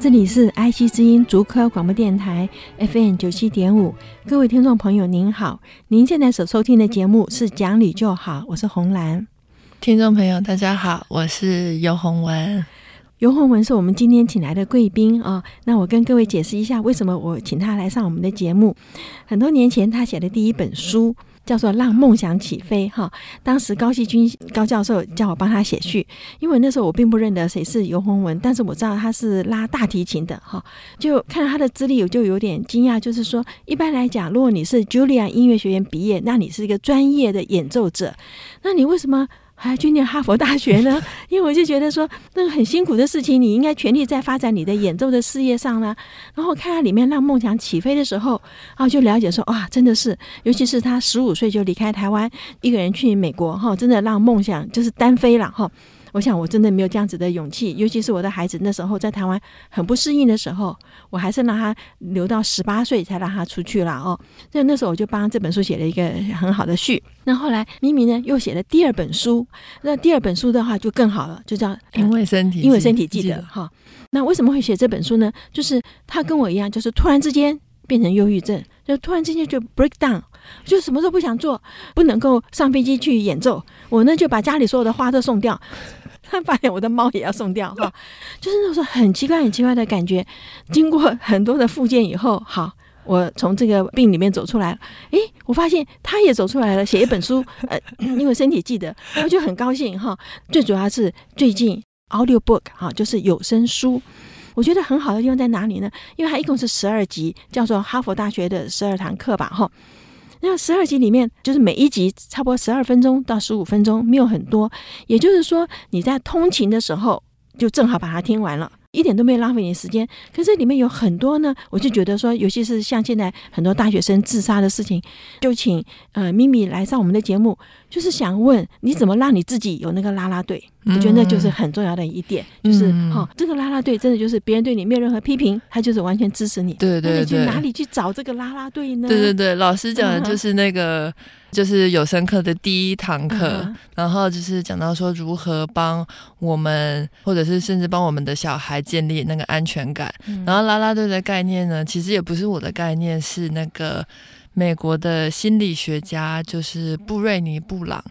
这里是 IC 之音竹科广播电台 FM 九七点五，各位听众朋友您好，您现在所收听的节目是《讲理就好》，我是红兰。听众朋友大家好，我是游洪文。游洪文是我们今天请来的贵宾啊，那我跟各位解释一下为什么我请他来上我们的节目。很多年前他写的第一本书。叫做让梦想起飞哈，当时高希君高教授叫我帮他写序，因为那时候我并不认得谁是游鸿文，但是我知道他是拉大提琴的哈，就看到他的资历，我就有点惊讶，就是说一般来讲，如果你是 Julia 音乐学院毕业，那你是一个专业的演奏者，那你为什么？还要去念哈佛大学呢，因为我就觉得说那个很辛苦的事情，你应该全力在发展你的演奏的事业上啦。然后看到里面让梦想起飞的时候，啊，就了解说哇，真的是，尤其是他十五岁就离开台湾，一个人去美国哈，真的让梦想就是单飞了哈。我想我真的没有这样子的勇气，尤其是我的孩子那时候在台湾很不适应的时候，我还是让他留到十八岁才让他出去了哦。那那时候我就帮这本书写了一个很好的序。那后来咪咪呢又写了第二本书，那第二本书的话就更好了，就叫因为身体，因为身体记得哈。那为什么会写这本书呢？就是他跟我一样，就是突然之间变成忧郁症，就突然之间就 break down，就什么都不想做，不能够上飞机去演奏。我呢就把家里所有的花都送掉。发现我的猫也要送掉哈，就是那种很奇怪、很奇怪的感觉。经过很多的复健以后，好，我从这个病里面走出来了。诶，我发现他也走出来了，写一本书，呃，因为身体记得，我就很高兴哈。最主要是最近 audio book 哈，就是有声书，我觉得很好的地方在哪里呢？因为它一共是十二集，叫做哈佛大学的十二堂课吧哈。那十二集里面，就是每一集差不多十二分钟到十五分钟，没有很多。也就是说，你在通勤的时候，就正好把它听完了。一点都没有浪费你时间，可是里面有很多呢，我就觉得说，尤其是像现在很多大学生自杀的事情，就请呃咪咪来上我们的节目，就是想问你怎么让你自己有那个啦啦队？我觉得那就是很重要的一点，嗯、就是哈、哦，这个啦啦队真的就是别人对你没有任何批评，他就是完全支持你。对对对，你去哪里去找这个啦啦队呢？对对对，老师讲的就是那个。嗯就是有声课的第一堂课，嗯、然后就是讲到说如何帮我们，或者是甚至帮我们的小孩建立那个安全感。嗯、然后啦啦队的概念呢，其实也不是我的概念，是那个美国的心理学家，就是布瑞尼布朗，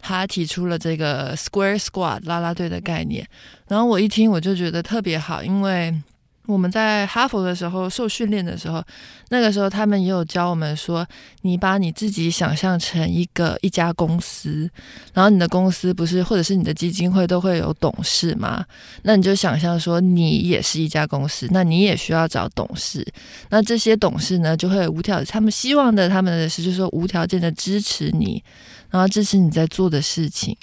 他提出了这个 Square Squad 拉拉队的概念。然后我一听我就觉得特别好，因为。我们在哈佛的时候受训练的时候，那个时候他们也有教我们说，你把你自己想象成一个一家公司，然后你的公司不是或者是你的基金会都会有董事吗？那你就想象说你也是一家公司，那你也需要找董事，那这些董事呢就会无条，他们希望的他们的是就是说无条件的支持你，然后支持你在做的事情。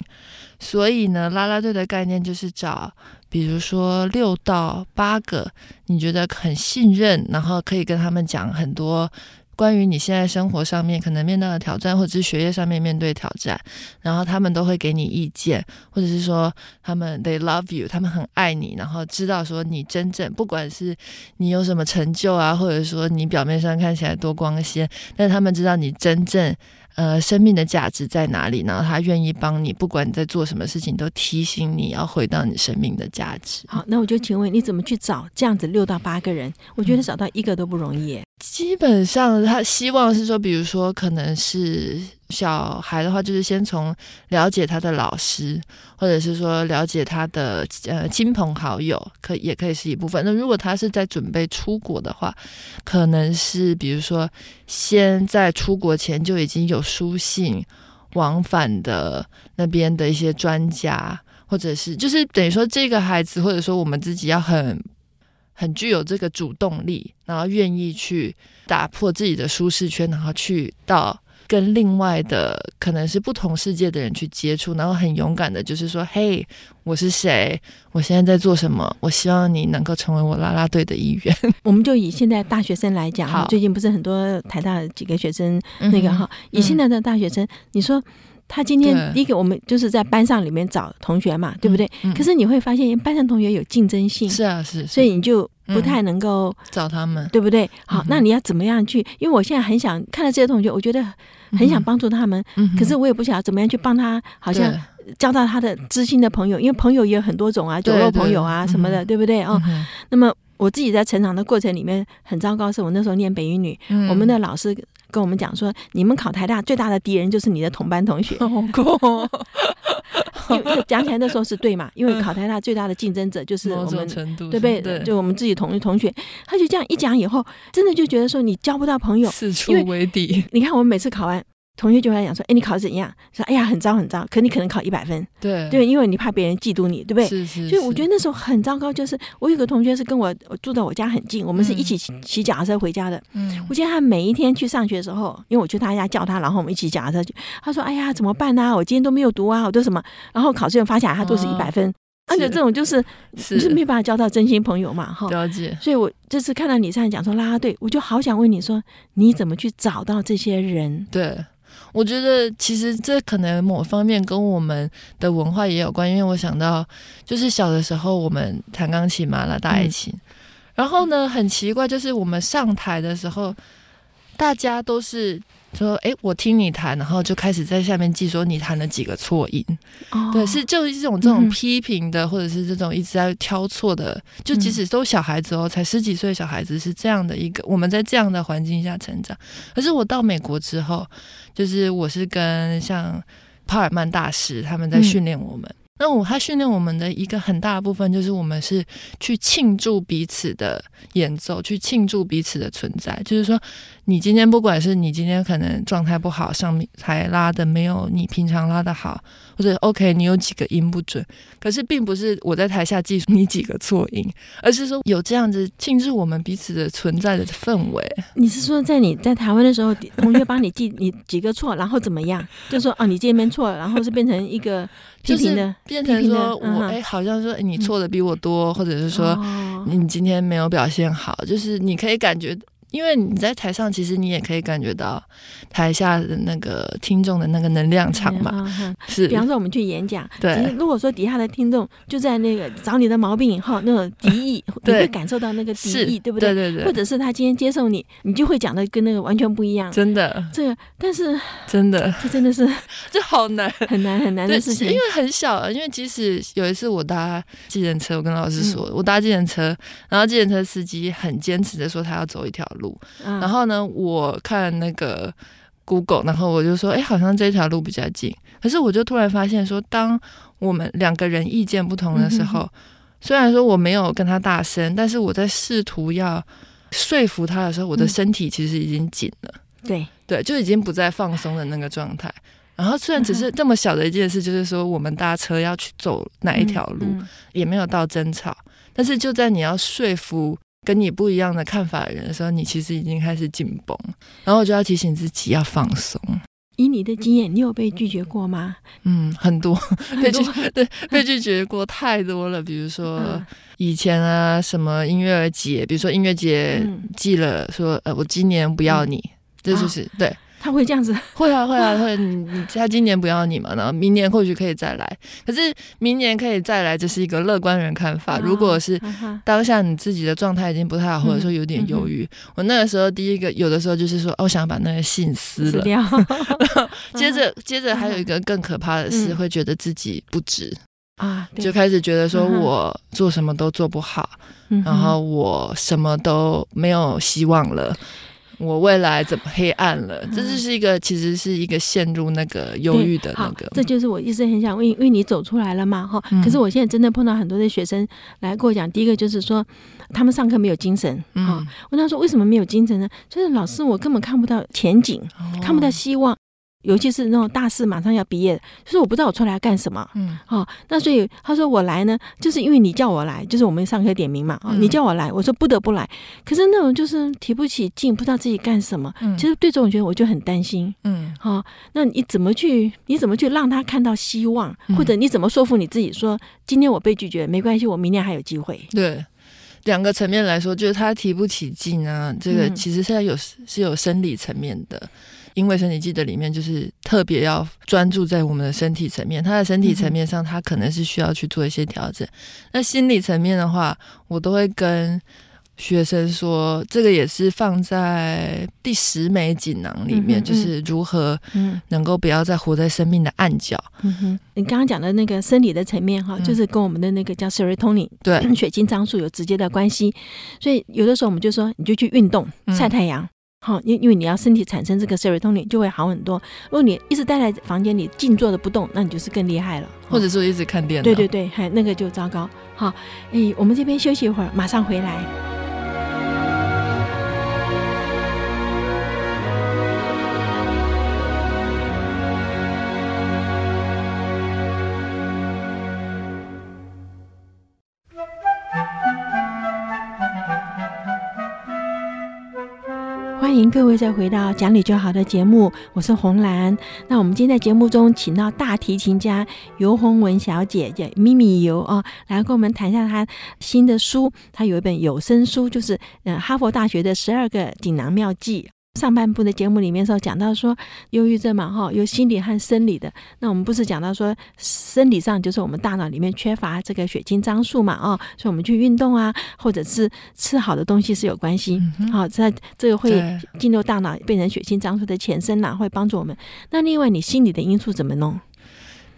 所以呢，啦啦队的概念就是找。比如说六到八个，你觉得很信任，然后可以跟他们讲很多关于你现在生活上面可能面对的挑战，或者是学业上面面对挑战，然后他们都会给你意见，或者是说他们 they love you，他们很爱你，然后知道说你真正不管是你有什么成就啊，或者说你表面上看起来多光鲜，但他们知道你真正。呃，生命的价值在哪里？然后他愿意帮你，不管你在做什么事情，都提醒你要回到你生命的价值。好，那我就请问你怎么去找这样子六到八个人？我觉得找到一个都不容易。基本上，他希望是说，比如说，可能是。小孩的话，就是先从了解他的老师，或者是说了解他的呃亲朋好友，可也可以是一部分。那如果他是在准备出国的话，可能是比如说先在出国前就已经有书信往返的那边的一些专家，或者是就是等于说这个孩子，或者说我们自己要很很具有这个主动力，然后愿意去打破自己的舒适圈，然后去到。跟另外的可能是不同世界的人去接触，然后很勇敢的，就是说，嘿，我是谁？我现在在做什么？我希望你能够成为我啦啦队的一员。我们就以现在大学生来讲，好最近不是很多台大几个学生那个哈，以现在的大学生，你说。他今天第一个，我们就是在班上里面找同学嘛，对不对？可是你会发现，班上同学有竞争性，是啊，是，所以你就不太能够找他们，对不对？好，那你要怎么样去？因为我现在很想看到这些同学，我觉得很想帮助他们，可是我也不晓得怎么样去帮他，好像交到他的知心的朋友，因为朋友也有很多种啊，酒肉朋友啊什么的，对不对？哦，那么我自己在成长的过程里面很糟糕，是我那时候念北语女，我们的老师。跟我们讲说，你们考台大最大的敌人就是你的同班同学。讲起来那时候是对嘛，因为考台大最大的竞争者就是我们，对不对？就我们自己同同学。他就这样一讲以后，真的就觉得说你交不到朋友，四处为敌。你看我们每次考完。同学就会讲说：“哎，你考得怎样？说哎呀，很糟很糟。可你可能考一百分，对对，因为你怕别人嫉妒你，对不对？是是。所以我觉得那时候很糟糕。就是我有个同学是跟我住在我家很近，我们是一起骑脚踏车回家的。嗯，我记得他每一天去上学的时候，因为我去他家叫他，然后我们一起脚踏车去。他说：哎呀，怎么办呢？我今天都没有读啊，我都什么？然后考试又发下来，他都是一百分。而且这种就是你是没办法交到真心朋友嘛，哈。了解。所以我这次看到你上来讲说啦啦队，我就好想问你说，你怎么去找到这些人？对。我觉得其实这可能某方面跟我们的文化也有关，因为我想到就是小的时候我们弹钢琴嘛，拉大提琴，嗯、然后呢很奇怪，就是我们上台的时候，大家都是。说哎，我听你弹，然后就开始在下面记说你弹了几个错音。哦，对，是就是一种这种批评的，嗯、或者是这种一直在挑错的。就即使都小孩子哦，才十几岁小孩子是这样的一个，我们在这样的环境下成长。可是我到美国之后，就是我是跟像帕尔曼大师他们在训练我们。嗯那我他训练我们的一个很大的部分，就是我们是去庆祝彼此的演奏，去庆祝彼此的存在。就是说，你今天不管是你今天可能状态不好，上面台拉的没有你平常拉的好，或者 OK 你有几个音不准，可是并不是我在台下记你几个错音，而是说有这样子庆祝我们彼此的存在的氛围。你是说在你在台湾的时候，同学帮你记你几个错，然后怎么样？就说哦，你这边错了，然后是变成一个。就是变成说我哎，好像说你错的比我多，或者是说你今天没有表现好，就是你可以感觉。因为你在台上，其实你也可以感觉到台下的那个听众的那个能量场嘛。嗯、是，比方说我们去演讲，对，如果说底下的听众就在那个找你的毛病以后，那种敌意，你会感受到那个敌意，对不对？对对对。或者是他今天接受你，你就会讲的跟那个完全不一样。真的。这个，但是 真的，这真的是 这好难，很难很难的事情。因为很小，因为即使有一次我搭计程车，我跟老师说，嗯、我搭计程车，然后计程车司机很坚持的说他要走一条路，嗯、然后。呢，我看那个 Google，然后我就说，哎，好像这条路比较近。可是我就突然发现说，当我们两个人意见不同的时候，虽然说我没有跟他大声，但是我在试图要说服他的时候，我的身体其实已经紧了。对、嗯、对，就已经不再放松的那个状态。然后虽然只是这么小的一件事，就是说我们搭车要去走哪一条路，嗯嗯、也没有到争吵，但是就在你要说服。跟你不一样的看法的人的时候，你其实已经开始紧绷，然后我就要提醒自己要放松。以你的经验，你有被拒绝过吗？嗯，很多，被拒对被拒绝过太多了。比如说以前啊，什么音乐节，比如说音乐节寄了说，呃，我今年不要你，这就是对。他会这样子，会啊会啊会，你你他今年不要你嘛，然后明年或许可以再来。可是明年可以再来，这是一个乐观人看法。如果是当下你自己的状态已经不太好，或者说有点忧郁，我那个时候第一个有的时候就是说，哦想把那个信撕了。接着接着还有一个更可怕的是，会觉得自己不值。啊，就开始觉得说我做什么都做不好，然后我什么都没有希望了。我未来怎么黑暗了？这就是一个，其实是一个陷入那个忧郁的那个。这就是我一直很想问，因为你走出来了嘛，哈。可是我现在真的碰到很多的学生来跟我讲，第一个就是说他们上课没有精神，哈。问他说为什么没有精神呢？就是老师，我根本看不到前景，看不到希望。尤其是那种大四马上要毕业，就是我不知道我出来要干什么。嗯，好，那所以他说我来呢，就是因为你叫我来，就是我们上课点名嘛。啊，你叫我来，我说不得不来。可是那种就是提不起劲，不知道自己干什么。嗯，其实对这种觉得我就很担心。嗯，好，那你怎么去？你怎么去让他看到希望？或者你怎么说服你自己说，今天我被拒绝没关系，我明天还有机会？对。两个层面来说，就是他提不起劲啊，这个其实现在有是有生理层面的，因为身体记得里面就是特别要专注在我们的身体层面，他的身体层面上，他可能是需要去做一些调整。那心理层面的话，我都会跟。学生说：“这个也是放在第十枚锦囊里面，嗯嗯、就是如何能够不要再活在生命的暗角。嗯哼，你刚刚讲的那个生理的层面哈，就是跟我们的那个叫 serotonin 对血清张数有直接的关系。所以有的时候我们就说，你就去运动、晒太阳，好、嗯，因因为你要身体产生这个 serotonin 就会好很多。如果你一直待在房间里静坐着不动，那你就是更厉害了。或者说一直看电脑，对对对，还那个就糟糕。好，哎，我们这边休息一会儿，马上回来。”欢迎各位再回到讲理就好的节目，我是红兰。那我们今天在节目中请到大提琴家游鸿文小姐叫咪咪尤啊，来跟我们谈一下她新的书。她有一本有声书，就是嗯哈佛大学的十二个锦囊妙计。上半部的节目里面时候讲到说，忧郁症嘛，哈，有心理和生理的。那我们不是讲到说，生理上就是我们大脑里面缺乏这个血清张数嘛，啊，所以我们去运动啊，或者是吃好的东西是有关系。好，在这个会进入大脑变成血清张数的前身呐，会帮助我们。那另外，你心理的因素怎么弄？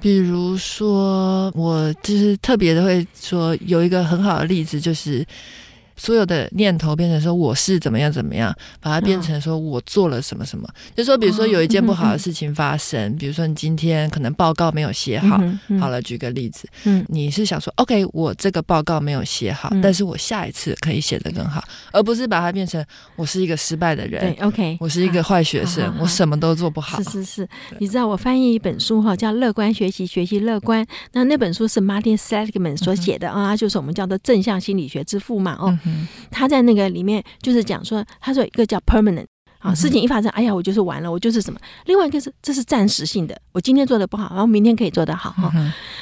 比如说，我就是特别的会说，有一个很好的例子就是。所有的念头变成说我是怎么样怎么样，把它变成说我做了什么什么。就说比如说有一件不好的事情发生，比如说你今天可能报告没有写好，好了，举个例子，你是想说 OK，我这个报告没有写好，但是我下一次可以写得更好，而不是把它变成我是一个失败的人。对，OK，我是一个坏学生，我什么都做不好。是是是，你知道我翻译一本书哈，叫《乐观学习，学习乐观》。那那本书是 Martin Seligman 所写的啊，就是我们叫做正向心理学之父嘛，哦。嗯，他在那个里面就是讲说，他说一个叫 permanent 啊，事情一发生，哎呀，我就是完了，我就是什么。另外一个是这是暂时性的，我今天做的不好，然后明天可以做得好哈。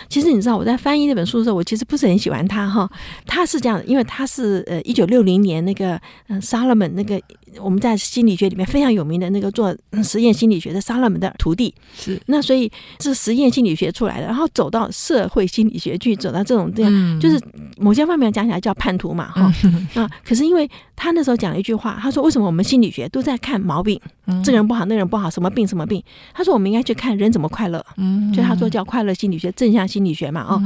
其实你知道我在翻译那本书的时候，我其实不是很喜欢他哈。他是这样的，因为他是呃一九六零年那个嗯 Solomon 那个。我们在心理学里面非常有名的那个做实验心理学的沙勒门的徒弟是，那所以是实验心理学出来的，然后走到社会心理学去，走到这种这样，嗯、就是某些方面讲起来叫叛徒嘛哈、嗯、啊。可是因为他那时候讲了一句话，他说为什么我们心理学都在看毛病，嗯、这个人不好，那个人不好，什么病什么病？他说我们应该去看人怎么快乐，嗯，所以他说叫快乐心理学、正向心理学嘛哦。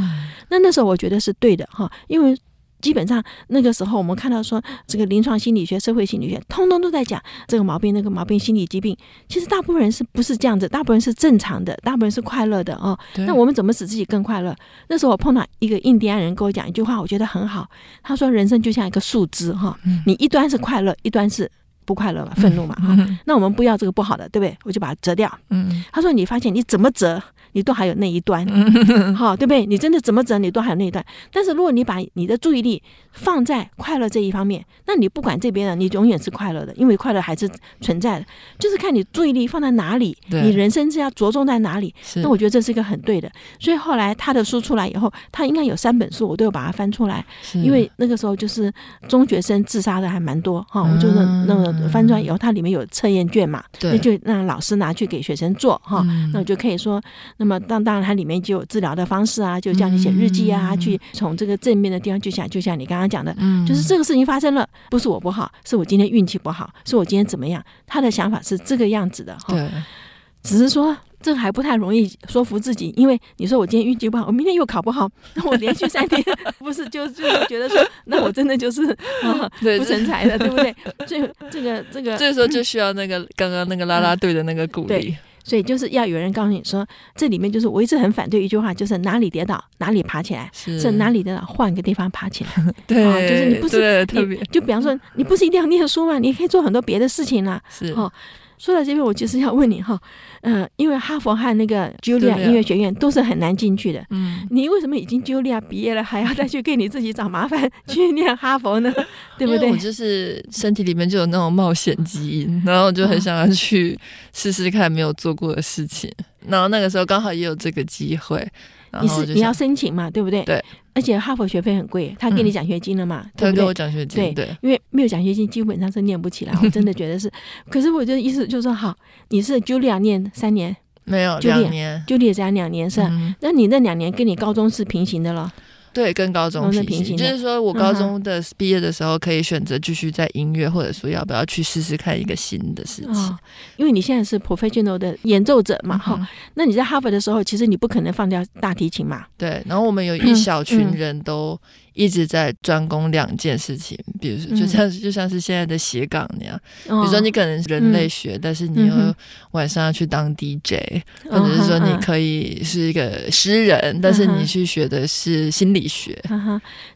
那那时候我觉得是对的哈，因为。基本上那个时候，我们看到说，这个临床心理学、社会心理学，通通都在讲这个毛病、那个毛病、心理疾病。其实大部分人是不是这样子？大部分人是正常的，大部分人是快乐的哦。那我们怎么使自己更快乐？那时候我碰到一个印第安人跟我讲一句话，我觉得很好。他说：“人生就像一个树枝哈，你一端是快乐，一端是不快乐嘛，愤怒嘛。哈，那我们不要这个不好的，对不对？我就把它折掉。嗯，他说：你发现你怎么折？”你都还有那一端，好，对不对？你真的怎么折，你都还有那一端。但是如果你把你的注意力放在快乐这一方面，那你不管这边的，你永远是快乐的，因为快乐还是存在的。就是看你注意力放在哪里，你人生是要着重在哪里。那我觉得这是一个很对的。所以后来他的书出来以后，他应该有三本书，我都有把它翻出来。因为那个时候就是中学生自杀的还蛮多哈，我就是那个翻出来以后，它里面有测验卷嘛，那就让老师拿去给学生做哈，那我就可以说。那么当当然，它里面就有治疗的方式啊，就叫你写日记啊，嗯、去从这个正面的地方，就想就像你刚刚讲的，嗯、就是这个事情发生了，不是我不好，是我今天运气不好，是我今天怎么样？他的想法是这个样子的哈。对，只是说这还不太容易说服自己，因为你说我今天运气不好，我明天又考不好，那我连续三天 不是就就觉得说，那我真的就是 啊不成才的，对不对？所以这个这个，这时候就需要那个刚刚那个啦啦队的那个鼓励。所以就是要有人告诉你说，这里面就是我一直很反对一句话，就是哪里跌倒哪里爬起来，是哪里跌倒换个地方爬起来。对，就是你不是特别，就比方说你不是一定要念书嘛，你可以做很多别的事情啦。是哦，说到这边，我就是要问你哈，呃，因为哈佛和那个 Julia 音乐学院都是很难进去的，嗯，你为什么已经 Julia 毕业了，还要再去给你自己找麻烦去念哈佛呢？对不对？我就是身体里面就有那种冒险基因，然后我就很想要去试试看没有做过的事情，然后那个时候刚好也有这个机会。你是你要申请嘛，对不对？对。而且哈佛学费很贵，他给你奖学金了嘛？他给我奖学金。对，因为没有奖学金，基本上是念不起来。我真的觉得是。可是我的意思就是说，好，你是 Julia 念三年，没有两年，Julia 只要两年是吧？那你那两年跟你高中是平行的了。对，跟高中平行，就是说我高中的毕业的时候可以选择继续在音乐，或者说要不要去试试看一个新的事情。哦，因为你现在是 professional 的演奏者嘛，哈、那你在哈佛的时候，其实你不可能放掉大提琴嘛。对，然后我们有 一小群人都。一直在专攻两件事情，比如说，就像就像是现在的斜杠那样。比如说，你可能人类学，但是你又晚上要去当 DJ，或者是说你可以是一个诗人，但是你去学的是心理学。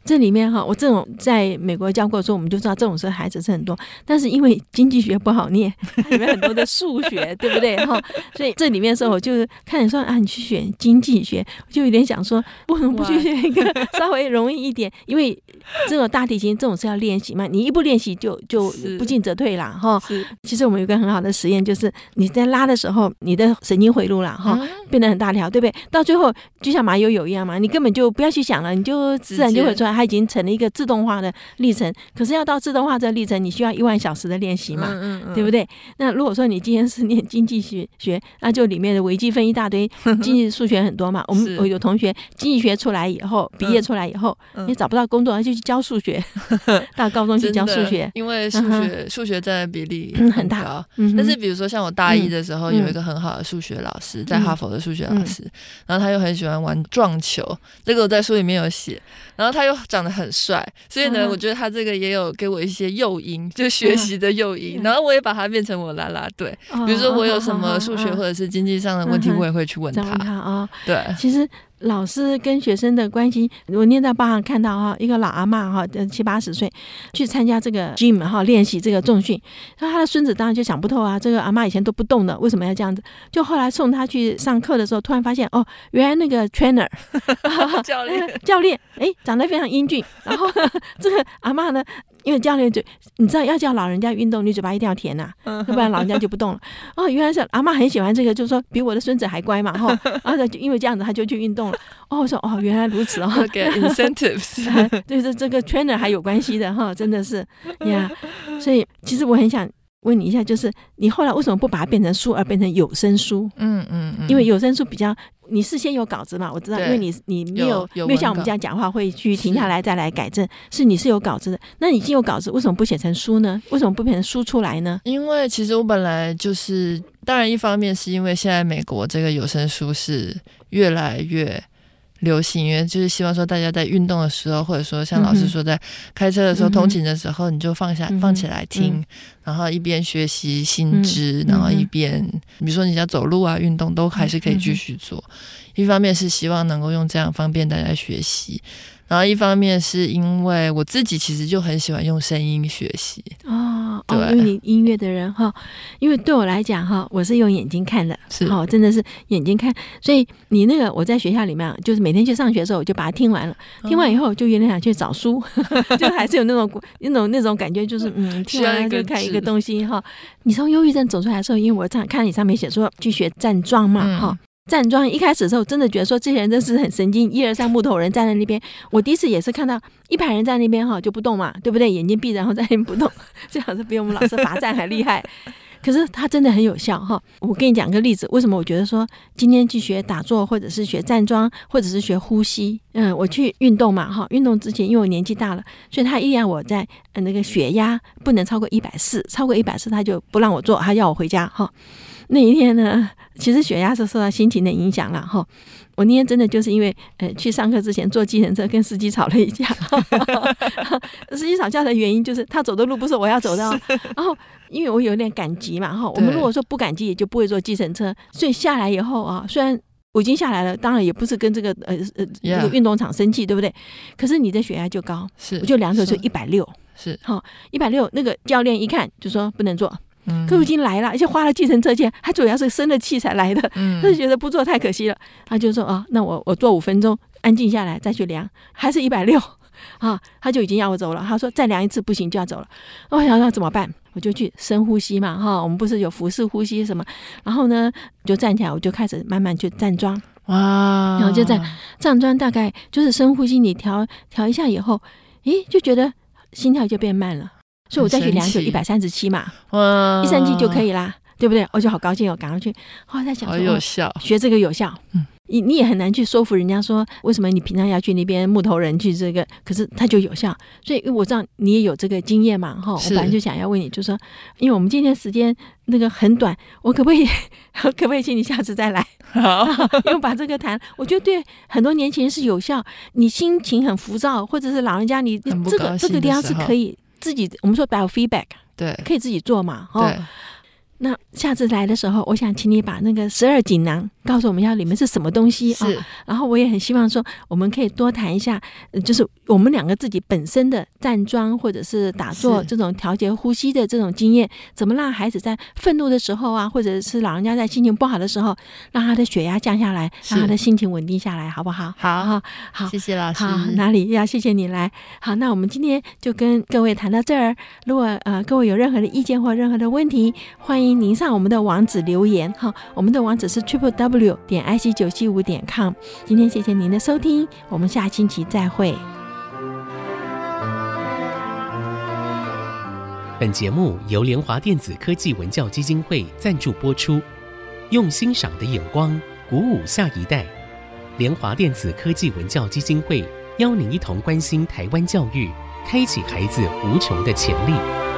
这里面哈，我这种在美国教过的时候，我们就知道这种是孩子是很多，但是因为经济学不好念，里面很多的数学，对不对哈？所以这里面的时候，我就是看你说啊，你去选经济学，我就有点想说，为什么不去选一个稍微容易一点？因为这种大提琴这种是要练习嘛，你一不练习就就不进则退了哈。是其实我们有个很好的实验，就是你在拉的时候，你的神经回路了哈，变得很大条，对不对？到最后就像麻友友一样嘛，你根本就不要去想了，你就自然就会出来，它已经成了一个自动化的历程。可是要到自动化这个历程，你需要一万小时的练习嘛，对不对？那如果说你今天是念经济学学，那就里面的微积分一大堆，经济数学很多嘛。我们我有同学经济学出来以后，毕业出来以后，你找不到工作，就去教数学，到高中去教数学，因为数学数学占的比例很大。但是比如说像我大一的时候，有一个很好的数学老师，在哈佛的数学老师，然后他又很喜欢玩撞球，这个我在书里面有写。然后他又长得很帅，所以呢，我觉得他这个也有给我一些诱因，就学习的诱因。然后我也把他变成我啦啦队，比如说我有什么数学或者是经济上的问题，我也会去问他。啊，对，其实。老师跟学生的关系，我念在报上看到哈，一个老阿妈哈，七八十岁去参加这个 gym 哈，练习这个重训。那他的孙子当然就想不透啊，这个阿妈以前都不动的，为什么要这样子？就后来送他去上课的时候，突然发现哦，原来那个 trainer 教练 教练哎，长得非常英俊。然后呢，这个阿妈呢，因为教练嘴，你知道要叫老人家运动，你嘴巴一定要甜呐、啊，要不然老人家就不动了。哦，原来是阿妈很喜欢这个，就是说比我的孙子还乖嘛哈。然后就因为这样子，他就去运动了。哦，我说哦，原来如此哦。给 incentives，就是这个 trainer 还有关系的哈，真的是呀。所以其实我很想问你一下，就是你后来为什么不把它变成书，而变成有声书？嗯嗯嗯。因为有声书比较，你事先有稿子嘛？我知道，因为你你没有没有像我们这样讲话会去停下来再来改正，是你是有稿子的。那你已经有稿子，为什么不写成书呢？为什么不变成书出来呢？因为其实我本来就是，当然一方面是因为现在美国这个有声书是越来越。流行，因为就是希望说大家在运动的时候，或者说像老师说在开车的时候、通勤的时候，你就放下放起来听，然后一边学习新知，然后一边，比如说你要走路啊、运动，都还是可以继续做。一方面是希望能够用这样方便大家学习。然后一方面是因为我自己其实就很喜欢用声音学习。哦，对。哦，因为你音乐的人哈，因为对我来讲哈，我是用眼睛看的，是。哦，真的是眼睛看，所以你那个我在学校里面就是每天去上学的时候，我就把它听完了，听完以后就有点想去找书，哦、就还是有那种那种那种感觉，就是嗯，听完了就看一个东西哈。你从忧郁症走出来的时候，因为我这样看你上面写说去学站桩嘛哈。嗯站桩一开始的时候，真的觉得说这些人真是很神经，一二三木头人站在那边。我第一次也是看到一排人在那边哈就不动嘛，对不对？眼睛闭然后在那边不动，这样子比我们老师罚站还厉害。可是他真的很有效哈。我跟你讲个例子，为什么我觉得说今天去学打坐，或者是学站桩，或者是学呼吸？嗯，我去运动嘛哈。运动之前因为我年纪大了，所以他一让我在那个血压不能超过一百四，超过一百四他就不让我做，他要我回家哈。那一天呢，其实血压是受到心情的影响了哈。我那天真的就是因为呃去上课之前坐计程车跟司机吵了一架，司机吵架的原因就是他走的路不是我要走的，然后因为我有点赶集嘛哈。我们如果说不赶集，也就不会坐计程车。所以下来以后啊，虽然我已经下来了，当然也不是跟这个呃呃这个运动场生气，对不对？可是你的血压就高，是我就量着就一百六，是好一百六。那个教练一看就说不能坐。嗯，可是已经来了，而且花了计程车钱，还主要是生了气才来的，嗯，他就觉得不做太可惜了，他就说啊，那我我做五分钟，安静下来再去量，还是一百六啊，他就已经要我走了。他说再量一次不行就要走了。我想说怎么办？我就去深呼吸嘛，哈，我们不是有腹式呼吸什么？然后呢，就站起来，我就开始慢慢去站桩，哇，然后就在站桩，大概就是深呼吸，你调调一下以后，咦，就觉得心跳就变慢了。所以我再去量就一百三十七嘛，哇，一三七就可以啦，对不对？我就好高兴哦，赶快去。后来在想说，好有效，学这个有效。嗯，你你也很难去说服人家说，为什么你平常要去那边木头人去这个，可是它就有效。所以我知道你也有这个经验嘛，哈。我本来就想要问你，就说，因为我们今天时间那个很短，我可不可以，可不可以请你下次再来？好，因为把这个谈，我觉得对很多年轻人是有效。你心情很浮躁，或者是老人家，你这个这个地方是可以。自己，我们说 biofeedback，对，可以自己做嘛，哈。那下次来的时候，我想请你把那个十二锦囊告诉我们，要里面是什么东西啊？然后我也很希望说，我们可以多谈一下，就是我们两个自己本身的站桩或者是打坐这种调节呼吸的这种经验，怎么让孩子在愤怒的时候啊，或者是老人家在心情不好的时候，让他的血压降下来，让他的心情稳定下来，好不好？好，好，好，谢谢老师。好，哪里要谢谢你来。好，那我们今天就跟各位谈到这儿。如果呃各位有任何的意见或任何的问题，欢迎。您上我们的网址留言哈，我们的网址是 triple w 点 i c 九七五点 com。今天谢谢您的收听，我们下星期再会。本节目由联华电子科技文教基金会赞助播出，用欣赏的眼光鼓舞下一代。联华电子科技文教基金会邀您一同关心台湾教育，开启孩子无穷的潜力。